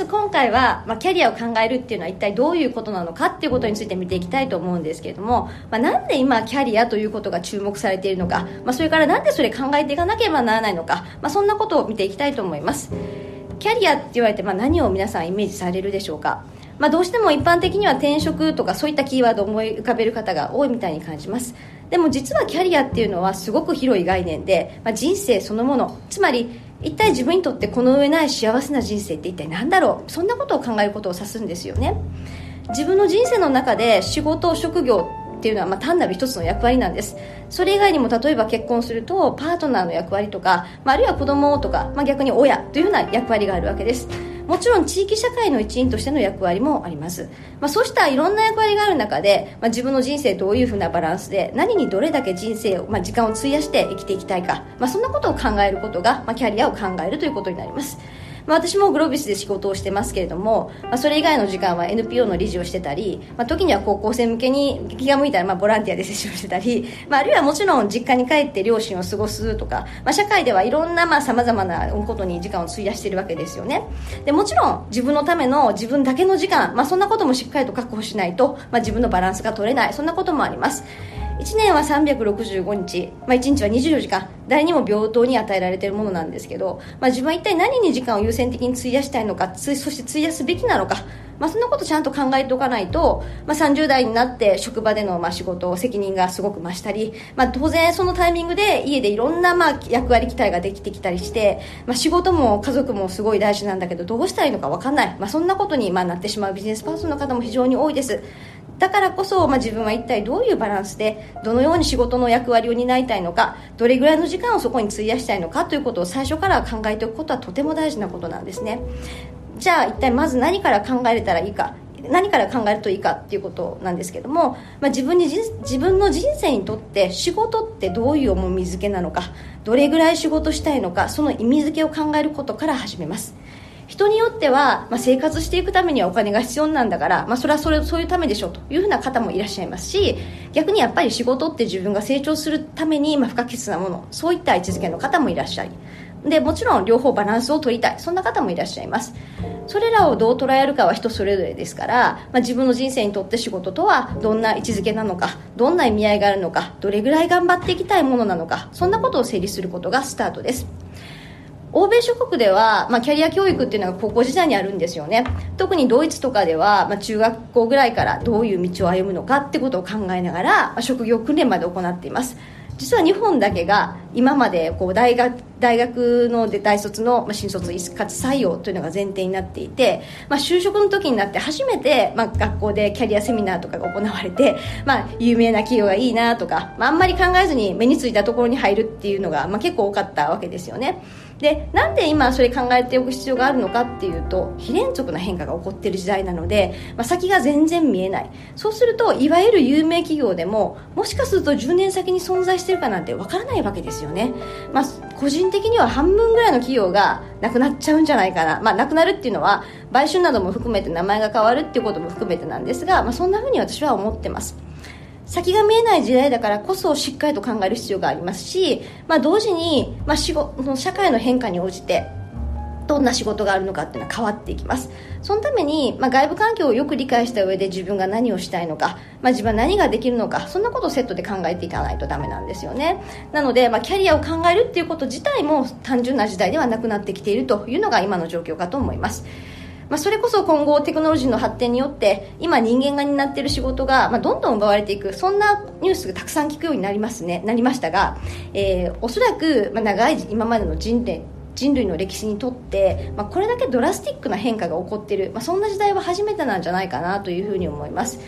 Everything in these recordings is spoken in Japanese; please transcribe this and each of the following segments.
ず今回は、まあ、キャリアを考えるっていうのは一体どういうことなのかっていうことについて見ていきたいと思うんですけれども、まあ、なんで今キャリアということが注目されているのか、まあ、それからなんでそれ考えていかなければならないのか、まあ、そんなことを見ていきたいと思います。キャリアって言われて、まあ、何を皆さんイメージされるでしょうか。まあ、どうしても一般的には転職とかそういったキーワードを思い浮かべる方が多いみたいに感じます。でも実はキャリアっていうのはすごく広い概念で、まあ、人生そのものつまり一体自分にとってこの上ない幸せな人生って一体何だろう？そんなことを考えることを指すんですよね。自分の人生の中で仕事職業っていうのはまあ単なる一つの役割なんです。それ以外にも例えば結婚するとパートナーの役割とか、まあ、あるいは子供とか、まあ、逆に親というような役割があるわけです。もちろん地域社会の一員としての役割もあります、まあ、そうしたいろんな役割がある中で、まあ、自分の人生どういうふうなバランスで何にどれだけ人生を、まあ、時間を費やして生きていきたいか、まあ、そんなことを考えることが、まあ、キャリアを考えるということになります。まあ、私もグロービスで仕事をしてますけれども、まあ、それ以外の時間は NPO の理事をしてたり、まあ、時には高校生向けに気が向いたらまあボランティアで接種をしてたり、まあ、あるいはもちろん実家に帰って両親を過ごすとか、まあ、社会ではいろんなさまざまなことに時間を費やしているわけですよね。でもちろん自分のための自分だけの時間、まあ、そんなこともしっかりと確保しないと、まあ、自分のバランスが取れない。そんなこともあります。1年は365日、まあ、1日は24時間誰にも平等に与えられているものなんですけど、まあ、自分は一体何に時間を優先的に費やしたいのか。そして費やすべきなのか、まあ、そんなことちゃんと考えておかないと、まあ、30代になって職場でのまあ仕事責任がすごく増したり、まあ、当然そのタイミングで家でいろんなまあ役割期待ができてきたりして、まあ、仕事も家族もすごい大事なんだけどどうしたらいいのか分かんない、まあ、そんなことにまあなってしまうビジネスパーソンの方も非常に多いです。だからこそ、まあ、自分は一体どういうバランスでどのように仕事の役割を担いたいのかどれぐらいの時間をそこに費やしたいのかということを最初から考えておくことはとても大事なことなんですね。じゃあ一体まず何から考えれたらいいか何から考えるといいかっていうことなんですけども、まあ、自分に自分の人生にとって仕事ってどういう重み付けなのかどれぐらい仕事したいのかその意味付けを考えることから始めます。人によっては、まあ、生活していくためにはお金が必要なんだから、まあ、それはそれそういうためでしょうというふうな方もいらっしゃいますし逆にやっぱり仕事って自分が成長するために、まあ、不可欠なものそういった位置づけの方もいらっしゃい。でもちろん両方バランスを取りたい。そんな方もいらっしゃいます。それらをどう捉えるかは人それぞれですから、まあ、自分の人生にとって仕事とはどんな位置づけなのかどんな意味合いがあるのかどれぐらい頑張っていきたいものなのかそんなことを整理することがスタートです。欧米諸国では、まあ、キャリア教育っていうのが高校時代にあるんですよね。特にドイツとかでは、まあ、中学校ぐらいからどういう道を歩むのかってことを考えながら、まあ、職業訓練まで行っています。実は日本だけが今までこう大学大学の大卒の新卒一括採用というのが前提になっていて、まあ、就職の時になって初めて、まあ、学校でキャリアセミナーとかが行われて、まあ、有名な企業がいいなとか、まあ、あんまり考えずに目についたところに入るっていうのが、まあ、結構多かったわけですよね。でなんで今それ考えておく必要があるのかっていうと非連続な変化が起こってる時代なので、まあ、先が全然見えない。そうするといわゆる有名企業でももしかすると10年先に存在してるかなんてわからないわけですよね、まあ、個人的には半分ぐらいの企業がなくなっちゃうんじゃないかな、まあ、なくなるっていうのは買収なども含めて名前が変わるっていうことも含めてなんですが、まあ、そんなふうに私は思ってます。先が見えない時代だからこそしっかりと考える必要がありますし、まあ、同時に、まあ、仕事社会の変化に応じてどんな仕事があるのかっていうのは変わっていきます。そのために、まあ、外部環境をよく理解した上で自分が何をしたいのか、まあ、自分は何ができるのかそんなことをセットで考えていかないとダメなんですよね。なので、まあ、キャリアを考えるっていうこと自体も単純な時代ではなくなってきているというのが今の状況かと思います。まあ、それこそ今後テクノロジーの発展によって今人間が担っている仕事が、まあ、どんどん奪われていく。そんなニュースがたくさん聞くようになりますね。なりましたが、えー、おそらく、まあ、長い今までの人類人類の歴史にとって、まあ、これだけドラスティックな変化が起こっている、まあ、そんな時代は初めてなんじゃないかなというふうに思います。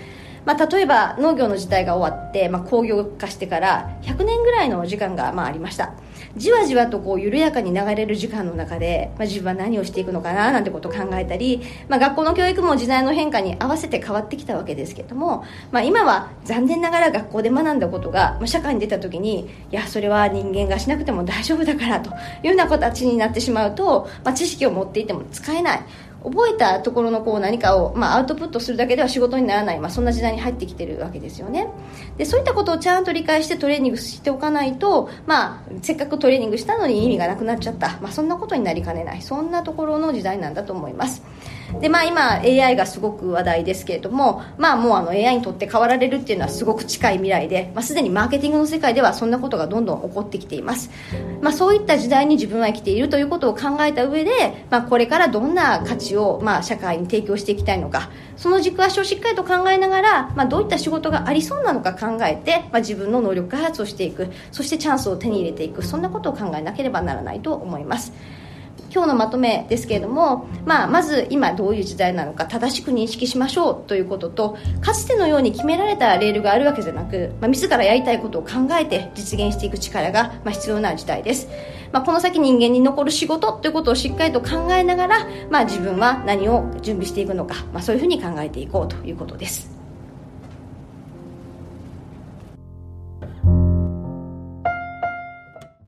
まあ、例えば農業の時代が終わって、まあ、工業化してから100年ぐらいの時間がまあありました。じわじわとこう緩やかに流れる時間の中で、まあ、自分は何をしていくのかななんてことを考えたり、まあ、学校の教育も時代の変化に合わせて変わってきたわけですけども、まあ、今は残念ながら学校で学んだことが、まあ、社会に出た時にいやそれは人間がしなくても大丈夫だからというような形になってしまうと、まあ、知識を持っていても使えない。覚えたところのこう何かを、まあ、アウトプットするだけでは仕事にならない、まあ、そんな時代に入ってきてるわけですよね。でそういったことをちゃんと理解してトレーニングしておかないと、まあ、せっかくトレーニングしたのに意味がなくなっちゃった、まあ、そんなことになりかねない。そんなところの時代なんだと思います。でまあ今 AI がすごく話題ですけれどもまあもうあの AI にとって変わられるっていうのはすごく近い未来で、まあ、すでにマーケティングの世界ではそんなことがどんどん起こってきています、まあ、そういった時代に自分は生きているということを考えた上で、まあ、これからどんな価値をまあ社会に提供していきたいのかその軸足をしっかりと考えながら、まあ、どういった仕事がありそうなのか考えて、まあ、自分の能力開発をしていくそしてチャンスを手に入れていくそんなことを考えなければならないと思います。今日のまとめですけれども、まあ、まず今どういう時代なのか正しく認識しましょうということとかつてのように決められたレールがあるわけじゃなく、まあ、自らやりたいことを考えて実現していく力が、まあ、必要な時代です、まあ、この先人間に残る仕事ということをしっかりと考えながら、まあ、自分は何を準備していくのか、まあ、そういうふうに考えていこうということです。